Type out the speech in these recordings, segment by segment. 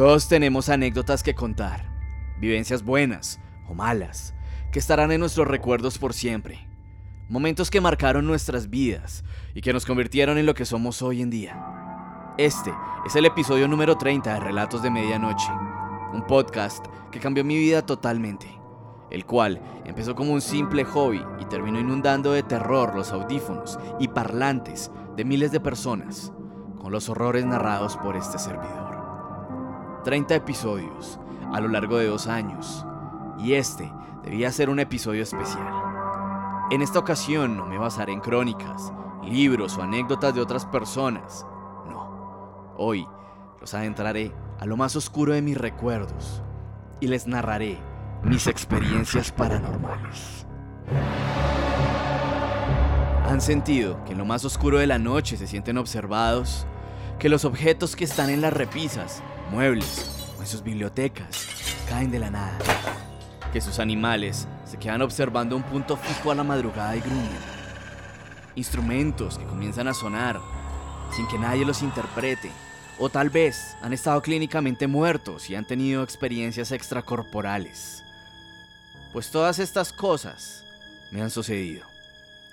Todos tenemos anécdotas que contar, vivencias buenas o malas, que estarán en nuestros recuerdos por siempre. Momentos que marcaron nuestras vidas y que nos convirtieron en lo que somos hoy en día. Este es el episodio número 30 de Relatos de Medianoche, un podcast que cambió mi vida totalmente, el cual empezó como un simple hobby y terminó inundando de terror los audífonos y parlantes de miles de personas con los horrores narrados por este servidor. 30 episodios a lo largo de dos años, y este debía ser un episodio especial. En esta ocasión no me basaré en crónicas, libros o anécdotas de otras personas. No, hoy los adentraré a lo más oscuro de mis recuerdos y les narraré mis experiencias paranormales. ¿Han sentido que en lo más oscuro de la noche se sienten observados? Que los objetos que están en las repisas, muebles o en sus bibliotecas caen de la nada. Que sus animales se quedan observando un punto fijo a la madrugada y gruñen. Instrumentos que comienzan a sonar sin que nadie los interprete. O tal vez han estado clínicamente muertos y han tenido experiencias extracorporales. Pues todas estas cosas me han sucedido.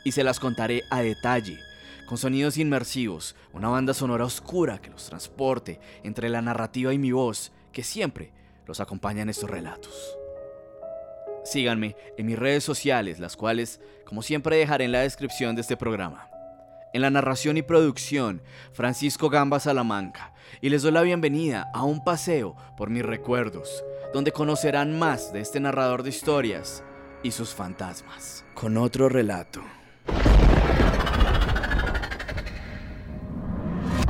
Y se las contaré a detalle, con sonidos inmersivos, una banda sonora oscura que los transporte entre la narrativa y mi voz, que siempre los acompaña en estos relatos. Síganme en mis redes sociales, las cuales, como siempre, dejaré en la descripción de este programa. En la narración y producción, Francisco Gamba Salamanca, y les doy la bienvenida a un paseo por mis recuerdos, donde conocerán más de este narrador de historias y sus fantasmas. Con otro relato.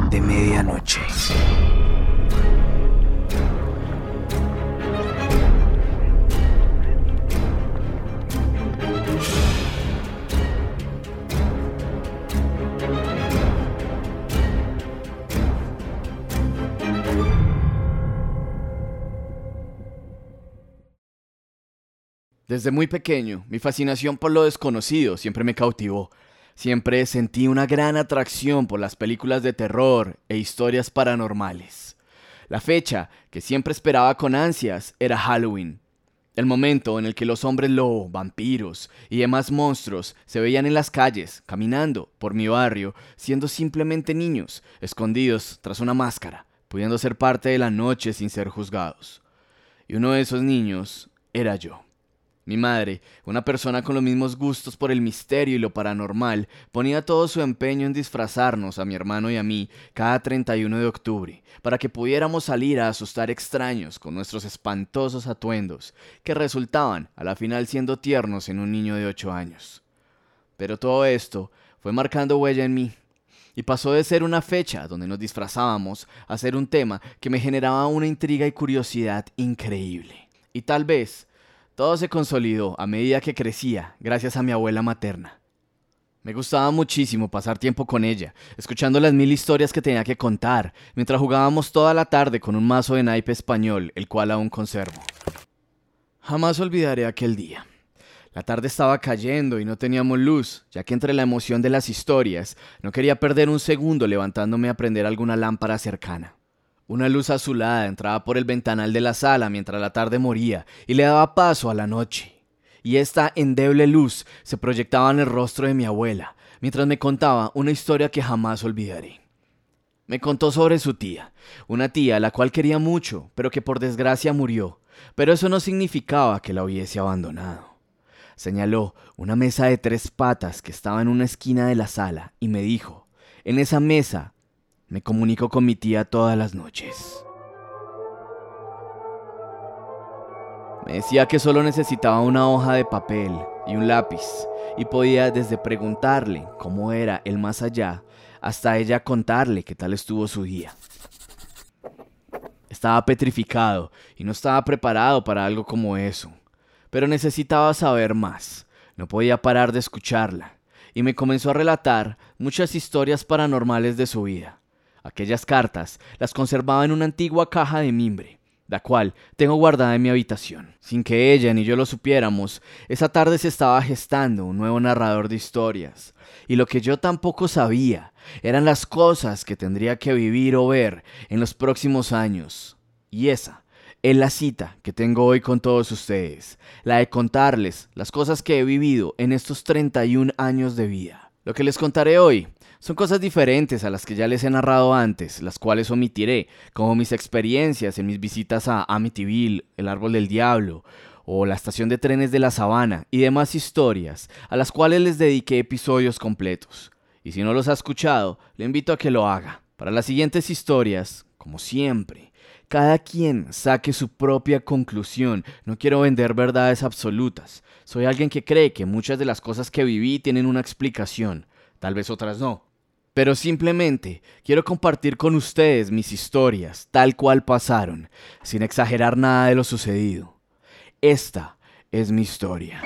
De medianoche. Desde muy pequeño, mi fascinación por lo desconocido siempre me cautivó. Siempre sentí una gran atracción por las películas de terror e historias paranormales. La fecha que siempre esperaba con ansias era Halloween, el momento en el que los hombres lobo, vampiros y demás monstruos se veían en las calles, caminando por mi barrio, siendo simplemente niños, escondidos tras una máscara, pudiendo ser parte de la noche sin ser juzgados. Y uno de esos niños era yo. Mi madre, una persona con los mismos gustos por el misterio y lo paranormal, ponía todo su empeño en disfrazarnos a mi hermano y a mí cada 31 de octubre, para que pudiéramos salir a asustar extraños con nuestros espantosos atuendos, que resultaban a la final siendo tiernos en un niño de 8 años. Pero todo esto fue marcando huella en mí, y pasó de ser una fecha donde nos disfrazábamos a ser un tema que me generaba una intriga y curiosidad increíble. Y tal vez todo se consolidó a medida que crecía, gracias a mi abuela materna. Me gustaba muchísimo pasar tiempo con ella, escuchando las mil historias que tenía que contar, mientras jugábamos toda la tarde con un mazo de naipe español, el cual aún conservo. Jamás olvidaré aquel día. La tarde estaba cayendo y no teníamos luz, ya que entre la emoción de las historias no quería perder un segundo levantándome a prender alguna lámpara cercana. Una luz azulada entraba por el ventanal de la sala mientras la tarde moría y le daba paso a la noche. Y esta endeble luz se proyectaba en el rostro de mi abuela, mientras me contaba una historia que jamás olvidaré. Me contó sobre su tía, una tía a la cual quería mucho, pero que por desgracia murió, pero eso no significaba que la hubiese abandonado. Señaló una mesa de tres patas que estaba en una esquina de la sala y me dijo, en esa mesa me comunico con mi tía todas las noches. Me decía que solo necesitaba una hoja de papel y un lápiz y podía desde preguntarle cómo era el más allá hasta ella contarle qué tal estuvo su día. Estaba petrificado y no estaba preparado para algo como eso, pero necesitaba saber más. No podía parar de escucharla y me comenzó a relatar muchas historias paranormales de su vida. Aquellas cartas las conservaba en una antigua caja de mimbre, la cual tengo guardada en mi habitación. Sin que ella ni yo lo supiéramos, esa tarde se estaba gestando un nuevo narrador de historias, y lo que yo tampoco sabía eran las cosas que tendría que vivir o ver en los próximos años. Y esa es la cita que tengo hoy con todos ustedes, la de contarles las cosas que he vivido en estos 31 años de vida. Lo que les contaré hoy son cosas diferentes a las que ya les he narrado antes, las cuales omitiré, como mis experiencias en mis visitas a Amityville, el Árbol del Diablo, o la estación de trenes de la Sabana, y demás historias, a las cuales les dediqué episodios completos. Y si no los ha escuchado, le invito a que lo haga. Para las siguientes historias, como siempre, cada quien saque su propia conclusión. No quiero vender verdades absolutas. Soy alguien que cree que muchas de las cosas que viví tienen una explicación, tal vez otras no. Pero simplemente quiero compartir con ustedes mis historias tal cual pasaron, sin exagerar nada de lo sucedido. Esta es mi historia.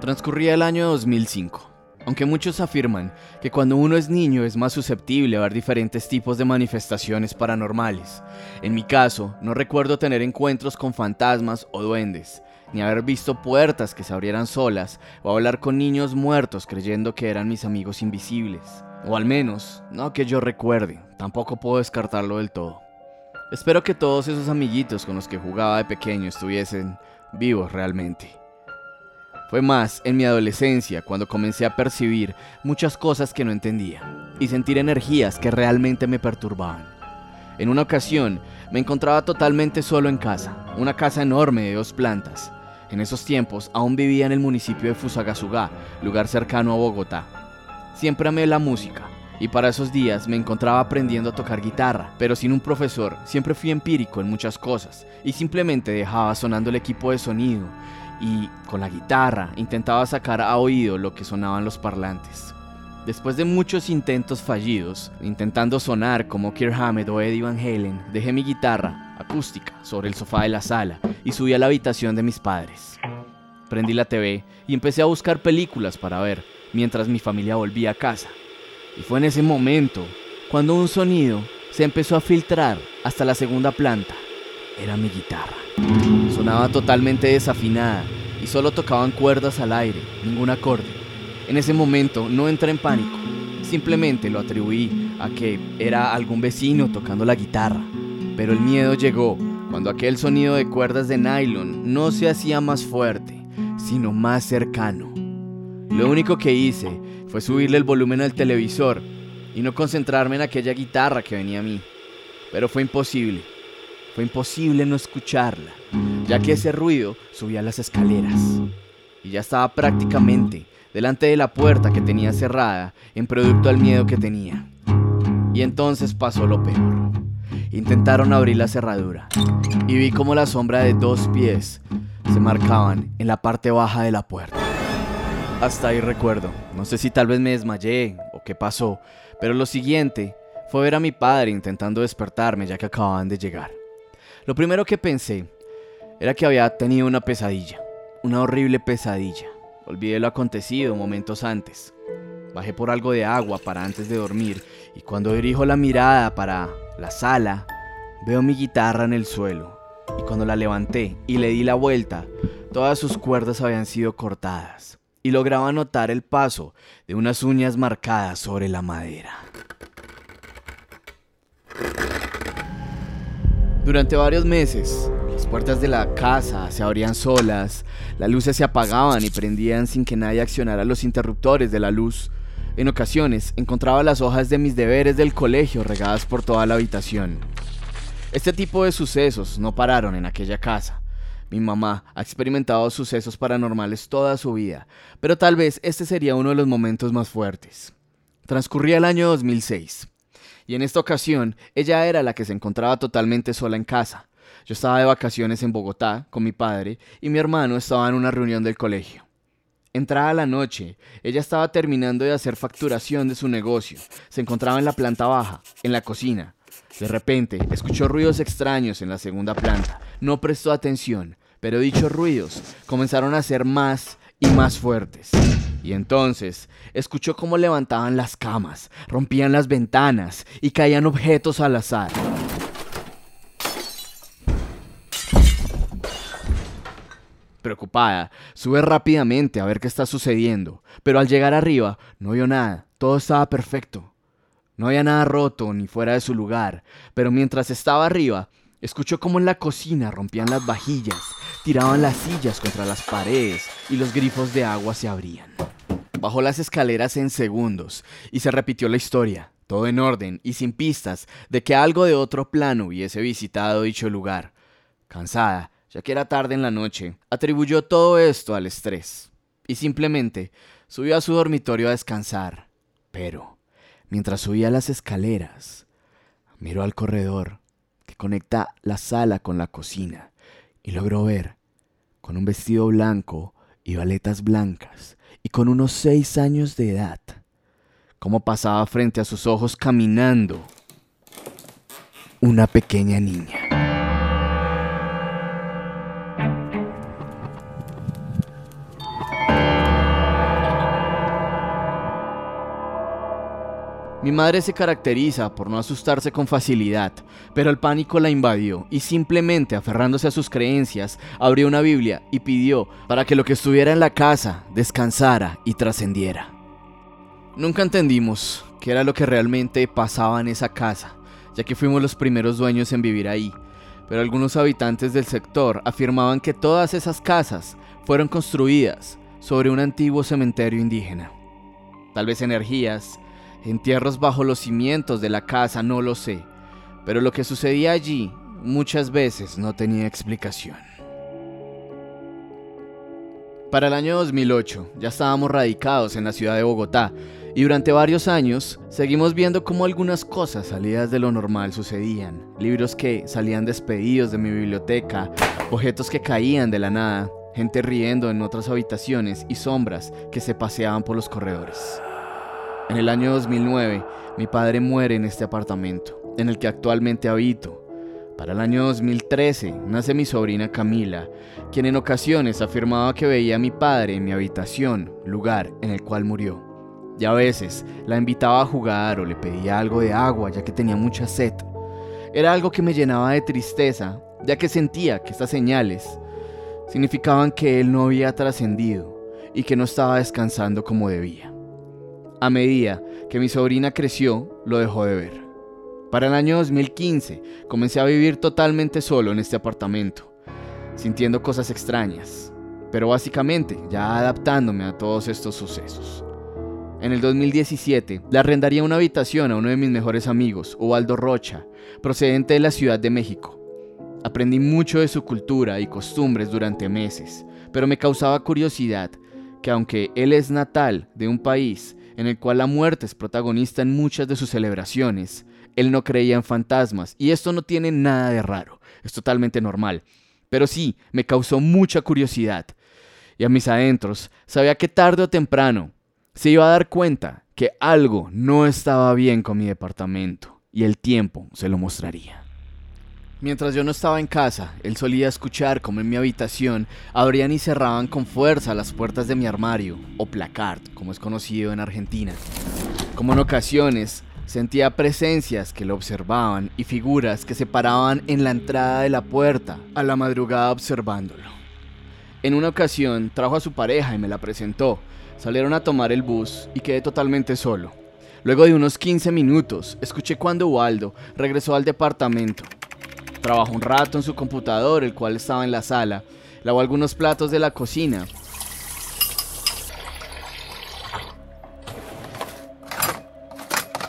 Transcurría el año 2005. Aunque muchos afirman que cuando uno es niño es más susceptible a ver diferentes tipos de manifestaciones paranormales, en mi caso no recuerdo tener encuentros con fantasmas o duendes, ni haber visto puertas que se abrieran solas o hablar con niños muertos creyendo que eran mis amigos invisibles. O al menos, no que yo recuerde, tampoco puedo descartarlo del todo. Espero que todos esos amiguitos con los que jugaba de pequeño estuviesen vivos realmente. Fue más en mi adolescencia cuando comencé a percibir muchas cosas que no entendía y sentir energías que realmente me perturbaban. En una ocasión me encontraba totalmente solo en casa, una casa enorme de dos plantas. En esos tiempos aún vivía en el municipio de Fusagasugá, lugar cercano a Bogotá. Siempre amé la música y para esos días me encontraba aprendiendo a tocar guitarra, pero sin un profesor, siempre fui empírico en muchas cosas y simplemente dejaba sonando el equipo de sonido y con la guitarra intentaba sacar a oído lo que sonaban los parlantes. Después de muchos intentos fallidos, intentando sonar como Kirk Hammett o Eddie Van Halen, dejé mi guitarra acústica sobre el sofá de la sala y subí a la habitación de mis padres. Prendí la TV y empecé a buscar películas para ver mientras mi familia volvía a casa. Y fue en ese momento cuando un sonido se empezó a filtrar hasta la segunda planta. Era mi guitarra. Sonaba totalmente desafinada y solo tocaban cuerdas al aire, ningún acorde. En ese momento no entré en pánico, simplemente lo atribuí a que era algún vecino tocando la guitarra. Pero el miedo llegó cuando aquel sonido de cuerdas de nylon no se hacía más fuerte, sino más cercano. Lo único que hice fue subirle el volumen al televisor y no concentrarme en aquella guitarra que venía a mí. Pero fue imposible. Fue imposible no escucharla, ya que ese ruido subía las escaleras. Y ya estaba prácticamente delante de la puerta que tenía cerrada en producto al miedo que tenía. Y entonces pasó lo peor. Intentaron abrir la cerradura y vi como la sombra de dos pies se marcaban en la parte baja de la puerta. Hasta ahí recuerdo. No sé si tal vez me desmayé o qué pasó, pero lo siguiente fue ver a mi padre intentando despertarme ya que acababan de llegar. Lo primero que pensé era que había tenido una pesadilla, una horrible pesadilla. Olvidé lo acontecido momentos antes. Bajé por algo de agua para antes de dormir y cuando dirijo la mirada para la sala, veo mi guitarra en el suelo y cuando la levanté y le di la vuelta, todas sus cuerdas habían sido cortadas y lograba notar el paso de unas uñas marcadas sobre la madera. Durante varios meses, las puertas de la casa se abrían solas, las luces se apagaban y prendían sin que nadie accionara los interruptores de la luz. En ocasiones encontraba las hojas de mis deberes del colegio regadas por toda la habitación. Este tipo de sucesos no pararon en aquella casa. Mi mamá ha experimentado sucesos paranormales toda su vida, pero tal vez este sería uno de los momentos más fuertes. Transcurría el año 2006 y en esta ocasión ella era la que se encontraba totalmente sola en casa. Yo estaba de vacaciones en Bogotá con mi padre y mi hermano estaba en una reunión del colegio. Entrada la noche, ella estaba terminando de hacer facturación de su negocio. Se encontraba en la planta baja, en la cocina. De repente, escuchó ruidos extraños en la segunda planta. No prestó atención, pero dichos ruidos comenzaron a ser más y más fuertes. Y entonces escuchó cómo levantaban las camas, rompían las ventanas y caían objetos al azar. Preocupada, sube rápidamente a ver qué está sucediendo, pero al llegar arriba no vio nada, todo estaba perfecto. No había nada roto ni fuera de su lugar, pero mientras estaba arriba, escuchó como en la cocina rompían las vajillas, tiraban las sillas contra las paredes y los grifos de agua se abrían. Bajó las escaleras en segundos y se repitió la historia, todo en orden y sin pistas de que algo de otro plano hubiese visitado dicho lugar. Cansada, ya que era tarde en la noche, atribuyó todo esto al estrés y simplemente subió a su dormitorio a descansar. Pero, mientras subía las escaleras, miró al corredor que conecta la sala con la cocina y logró ver, con un vestido blanco y baletas blancas y con unos seis años de edad, cómo pasaba frente a sus ojos caminando una pequeña niña. Mi madre se caracteriza por no asustarse con facilidad, pero el pánico la invadió y simplemente aferrándose a sus creencias, abrió una Biblia y pidió para que lo que estuviera en la casa descansara y trascendiera. Nunca entendimos qué era lo que realmente pasaba en esa casa, ya que fuimos los primeros dueños en vivir ahí, pero algunos habitantes del sector afirmaban que todas esas casas fueron construidas sobre un antiguo cementerio indígena. Tal vez energías, entierros bajo los cimientos de la casa, no lo sé, pero lo que sucedía allí muchas veces no tenía explicación. Para el año 2008 ya estábamos radicados en la ciudad de Bogotá y durante varios años seguimos viendo cómo algunas cosas salidas de lo normal sucedían. Libros que salían despedidos de mi biblioteca, objetos que caían de la nada, gente riendo en otras habitaciones y sombras que se paseaban por los corredores. En el año 2009, mi padre muere en este apartamento, en el que actualmente habito. Para el año 2013 nace mi sobrina Camila, quien en ocasiones afirmaba que veía a mi padre en mi habitación, lugar en el cual murió. Y a veces la invitaba a jugar o le pedía algo de agua ya que tenía mucha sed. Era algo que me llenaba de tristeza, ya que sentía que estas señales significaban que él no había trascendido y que no estaba descansando como debía. A medida que mi sobrina creció, lo dejó de ver. Para el año 2015 comencé a vivir totalmente solo en este apartamento, sintiendo cosas extrañas, pero básicamente ya adaptándome a todos estos sucesos. En el 2017 le arrendaría una habitación a uno de mis mejores amigos, Ubaldo Rocha, procedente de la Ciudad de México. Aprendí mucho de su cultura y costumbres durante meses, pero me causaba curiosidad que aunque él es natal de un país en el cual la muerte es protagonista en muchas de sus celebraciones, él no creía en fantasmas, y esto no tiene nada de raro, es totalmente normal. Pero sí, me causó mucha curiosidad. Y a mis adentros, sabía que tarde o temprano se iba a dar cuenta que algo no estaba bien con mi departamento, y el tiempo se lo mostraría. Mientras yo no estaba en casa, él solía escuchar como en mi habitación abrían y cerraban con fuerza las puertas de mi armario, o placard, como es conocido en Argentina. Como en ocasiones, sentía presencias que lo observaban y figuras que se paraban en la entrada de la puerta a la madrugada observándolo. En una ocasión trajo a su pareja y me la presentó. Salieron a tomar el bus y quedé totalmente solo. Luego de unos 15 minutos, escuché cuando Waldo regresó al departamento Trabajó un rato en su computador, el cual estaba en la sala. Lavó algunos platos de la cocina.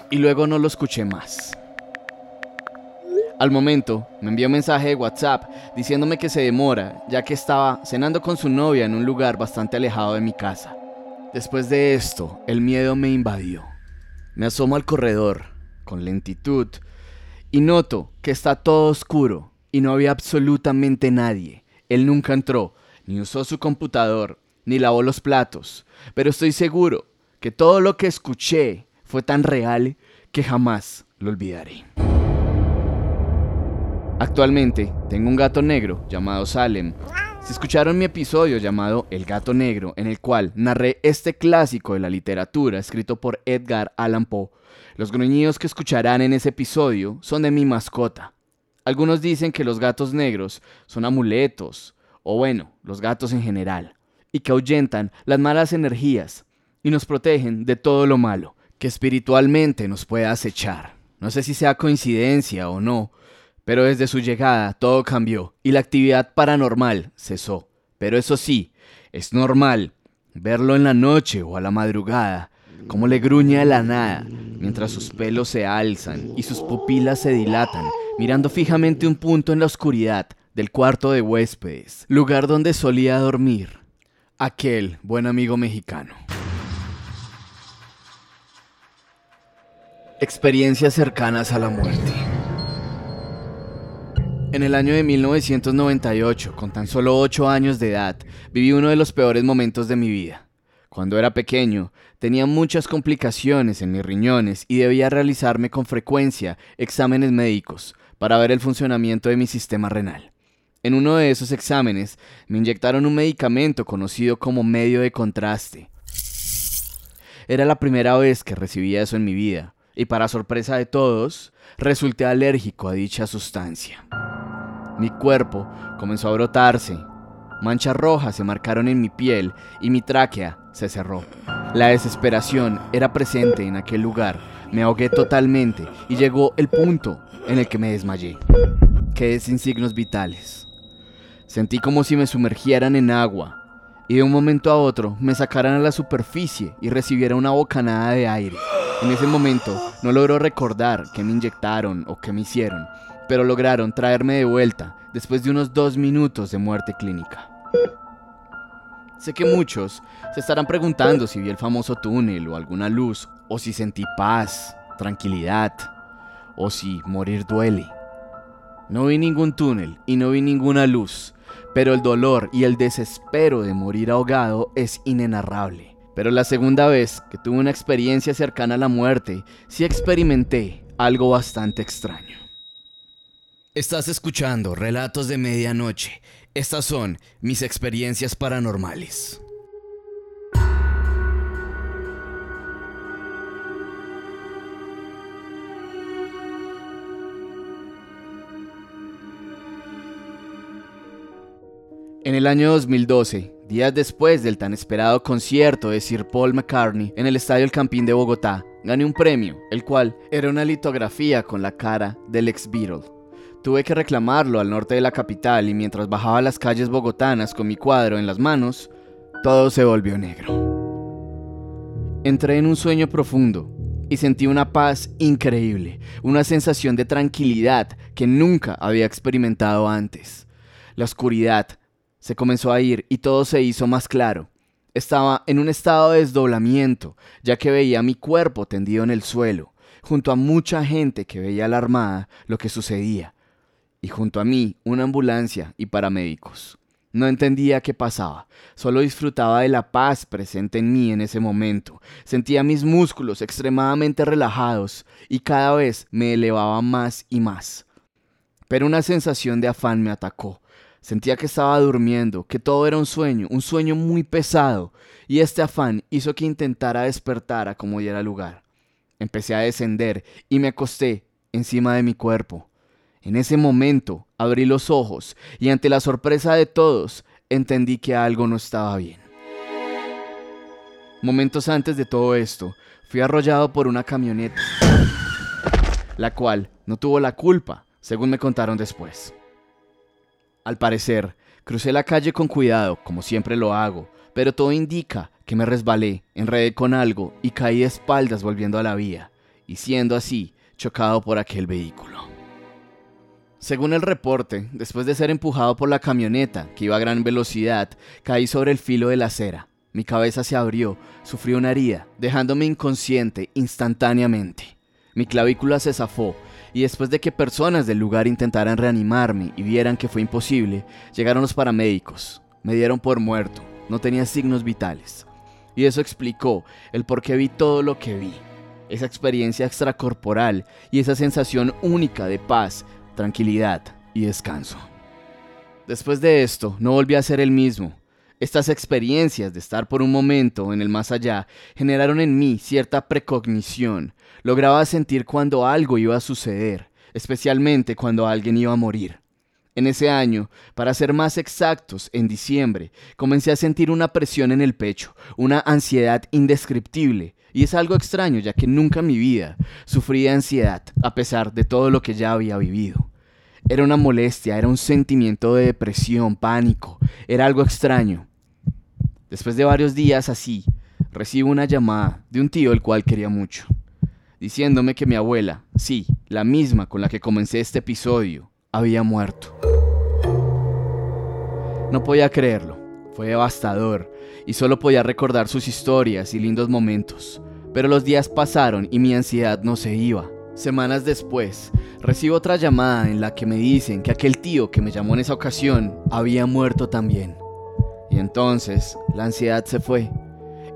Y luego no lo escuché más. Al momento, me envió un mensaje de WhatsApp diciéndome que se demora, ya que estaba cenando con su novia en un lugar bastante alejado de mi casa. Después de esto, el miedo me invadió. Me asomo al corredor, con lentitud, y noto que está todo oscuro y no había absolutamente nadie. Él nunca entró, ni usó su computador, ni lavó los platos, pero estoy seguro que todo lo que escuché fue tan real que jamás lo olvidaré. Actualmente tengo un gato negro llamado Salem. Si escucharon mi episodio llamado El gato negro, en el cual narré este clásico de la literatura escrito por Edgar Allan Poe, los gruñidos que escucharán en ese episodio son de mi mascota. Algunos dicen que los gatos negros son amuletos, o bueno, los gatos en general, y que ahuyentan las malas energías y nos protegen de todo lo malo, que espiritualmente nos puede acechar. No sé si sea coincidencia o no, pero desde su llegada todo cambió y la actividad paranormal cesó. Pero eso sí, es normal verlo en la noche o a la madrugada, como le gruñe a la nada, mientras sus pelos se alzan y sus pupilas se dilatan, mirando fijamente un punto en la oscuridad del cuarto de huéspedes, lugar donde solía dormir aquel buen amigo mexicano. Experiencias cercanas a la muerte. En el año de 1998, con tan solo 8 años de edad, viví uno de los peores momentos de mi vida. Cuando era pequeño, tenía muchas complicaciones en mis riñones y debía realizarme con frecuencia exámenes médicos para ver el funcionamiento de mi sistema renal. En uno de esos exámenes me inyectaron un medicamento conocido como medio de contraste. Era la primera vez que recibía eso en mi vida, y para sorpresa de todos, resulté alérgico a dicha sustancia. Mi cuerpo comenzó a brotarse, manchas rojas se marcaron en mi piel y mi tráquea se cerró. La desesperación era presente en aquel lugar, me ahogué totalmente y llegó el punto en el que me desmayé. Quedé sin signos vitales. Sentí como si me sumergieran en agua y de un momento a otro me sacaran a la superficie y recibiera una bocanada de aire. En ese momento no logro recordar qué me inyectaron o qué me hicieron, pero lograron traerme de vuelta después de unos dos minutos de muerte clínica. Sé que muchos se estarán preguntando si vi el famoso túnel o alguna luz, o si sentí paz, tranquilidad, o si morir duele. No vi ningún túnel y no vi ninguna luz, pero el dolor y el desespero de morir ahogado es inenarrable. Pero la segunda vez que tuve una experiencia cercana a la muerte, sí experimenté algo bastante extraño. Estás escuchando Relatos de Medianoche. Estas son mis experiencias paranormales. En el año 2012, días después del tan esperado concierto de Sir Paul McCartney en el Estadio El Campín de Bogotá, gané un premio, el cual era una litografía con la cara del ex Beatle. Tuve que reclamarlo al norte de la capital y mientras bajaba las calles bogotanas con mi cuadro en las manos, todo se volvió negro. Entré en un sueño profundo y sentí una paz increíble, una sensación de tranquilidad que nunca había experimentado antes. La oscuridad se comenzó a ir y todo se hizo más claro. Estaba en un estado de desdoblamiento, ya que veía mi cuerpo tendido en el suelo, junto a mucha gente que veía alarmada lo que sucedía y junto a mí una ambulancia y paramédicos. No entendía qué pasaba, solo disfrutaba de la paz presente en mí en ese momento. Sentía mis músculos extremadamente relajados y cada vez me elevaba más y más. Pero una sensación de afán me atacó. Sentía que estaba durmiendo, que todo era un sueño, un sueño muy pesado, y este afán hizo que intentara despertar a como diera lugar. Empecé a descender y me acosté encima de mi cuerpo. En ese momento abrí los ojos y ante la sorpresa de todos entendí que algo no estaba bien. Momentos antes de todo esto, fui arrollado por una camioneta, la cual no tuvo la culpa, según me contaron después. Al parecer, crucé la calle con cuidado, como siempre lo hago, pero todo indica que me resbalé, enredé con algo y caí de espaldas volviendo a la vía, y siendo así, chocado por aquel vehículo. Según el reporte, después de ser empujado por la camioneta, que iba a gran velocidad, caí sobre el filo de la acera. Mi cabeza se abrió, sufrí una herida, dejándome inconsciente instantáneamente. Mi clavícula se zafó y después de que personas del lugar intentaran reanimarme y vieran que fue imposible, llegaron los paramédicos. Me dieron por muerto, no tenía signos vitales. Y eso explicó el por qué vi todo lo que vi. Esa experiencia extracorporal y esa sensación única de paz tranquilidad y descanso. Después de esto, no volví a ser el mismo. Estas experiencias de estar por un momento en el más allá generaron en mí cierta precognición. Lograba sentir cuando algo iba a suceder, especialmente cuando alguien iba a morir. En ese año, para ser más exactos, en diciembre, comencé a sentir una presión en el pecho, una ansiedad indescriptible, Y es algo extraño, ya que nunca en mi vida sufrí ansiedad, a pesar de todo lo que ya había vivido. Era una molestia, era un sentimiento de depresión, pánico, era algo extraño. Después de varios días así, recibo una llamada de un tío el cual quería mucho, diciéndome que mi abuela, sí, la misma con la que comencé este episodio, había muerto. No podía creerlo, fue devastador, y solo podía recordar sus historias y lindos momentos. Pero los días pasaron y mi ansiedad no se iba. Semanas después, recibo otra llamada en la que me dicen que aquel tío que me llamó en esa ocasión había muerto también. Y entonces la ansiedad se fue.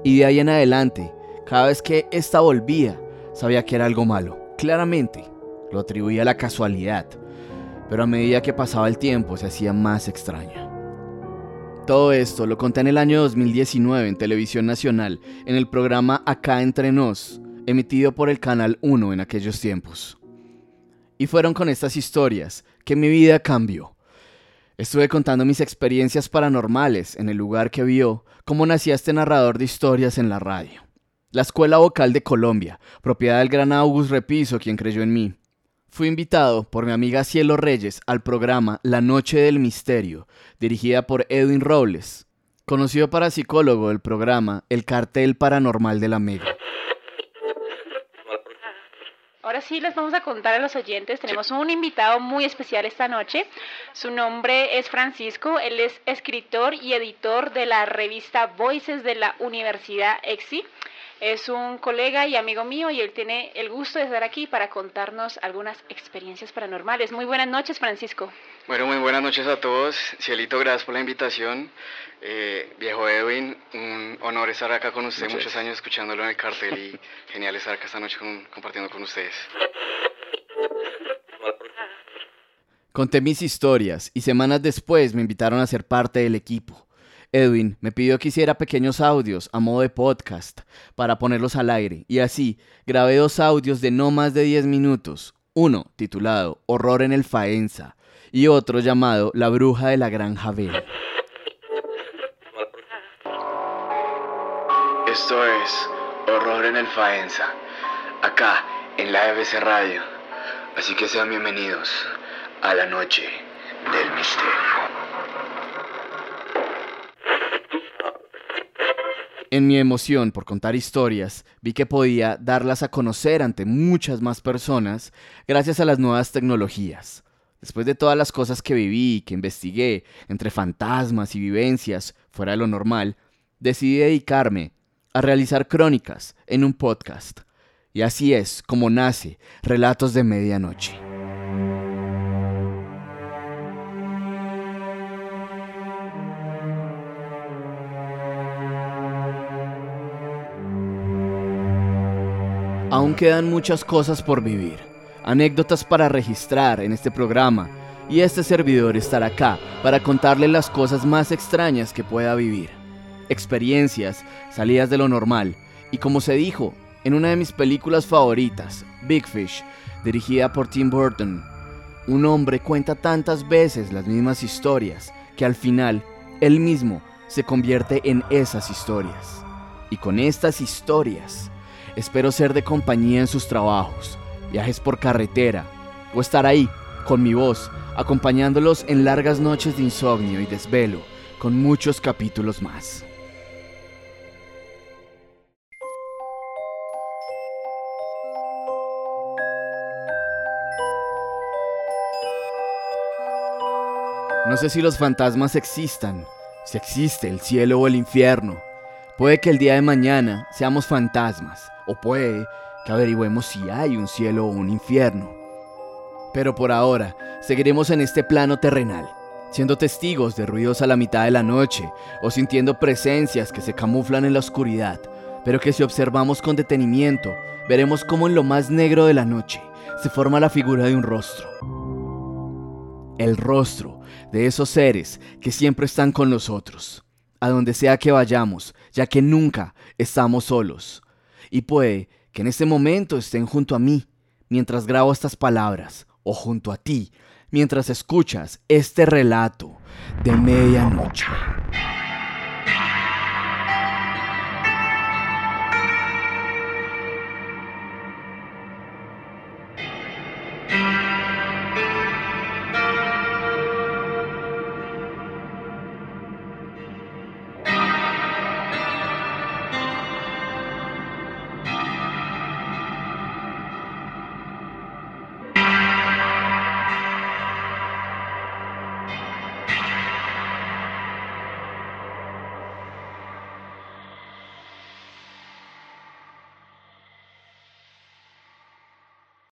Y de ahí en adelante, cada vez que ésta volvía, sabía que era algo malo. Claramente, lo atribuía a la casualidad. Pero a medida que pasaba el tiempo se hacía más extraña. Todo esto lo conté en el año 2019 en Televisión Nacional, en el programa Acá Entre Nos, emitido por el Canal 1 en aquellos tiempos. Y fueron con estas historias que mi vida cambió. Estuve contando mis experiencias paranormales en el lugar que vio cómo nacía este narrador de historias en la radio. La Escuela Vocal de Colombia, propiedad del gran August Repiso, quien creyó en mí. Fui invitado por mi amiga Cielo Reyes al programa La Noche del Misterio, dirigida por Edwin Robles, conocido para psicólogo del programa El Cartel Paranormal de la Mega. Ahora sí les vamos a contar a los oyentes, tenemos un invitado muy especial esta noche. Su nombre es Francisco, él es escritor y editor de la revista Voices de la Universidad EXI. Es un colega y amigo mío y él tiene el gusto de estar aquí para contarnos algunas experiencias paranormales. Muy buenas noches, Francisco. Bueno, muy buenas noches a todos. Cielito, gracias por la invitación. Eh, viejo Edwin, un honor estar acá con usted, muchos años escuchándolo en el cartel y genial estar acá esta noche compartiendo con ustedes. Conté mis historias y semanas después me invitaron a ser parte del equipo. Edwin me pidió que hiciera pequeños audios a modo de podcast para ponerlos al aire y así grabé dos audios de no más de 10 minutos, uno titulado Horror en el Faenza y otro llamado La bruja de la granja B. Esto es Horror en el Faenza, acá en la EBC Radio. Así que sean bienvenidos a la noche del misterio. En mi emoción por contar historias, vi que podía darlas a conocer ante muchas más personas gracias a las nuevas tecnologías. Después de todas las cosas que viví y que investigué, entre fantasmas y vivencias fuera de lo normal, decidí dedicarme a realizar crónicas en un podcast. Y así es como nace Relatos de Medianoche. Aún quedan muchas cosas por vivir, anécdotas para registrar en este programa, y este servidor estará acá para contarle las cosas más extrañas que pueda vivir, experiencias, salidas de lo normal, y como se dijo en una de mis películas favoritas, Big Fish, dirigida por Tim Burton, un hombre cuenta tantas veces las mismas historias que al final él mismo se convierte en esas historias. Y con estas historias Espero ser de compañía en sus trabajos, viajes por carretera o estar ahí, con mi voz, acompañándolos en largas noches de insomnio y desvelo, con muchos capítulos más. No sé si los fantasmas existan, si existe el cielo o el infierno. Puede que el día de mañana seamos fantasmas o puede que averigüemos si hay un cielo o un infierno. Pero por ahora, seguiremos en este plano terrenal, siendo testigos de ruidos a la mitad de la noche o sintiendo presencias que se camuflan en la oscuridad, pero que si observamos con detenimiento, veremos cómo en lo más negro de la noche se forma la figura de un rostro. El rostro de esos seres que siempre están con nosotros, a donde sea que vayamos, ya que nunca estamos solos. Y puede que en este momento estén junto a mí mientras grabo estas palabras, o junto a ti mientras escuchas este relato de medianoche.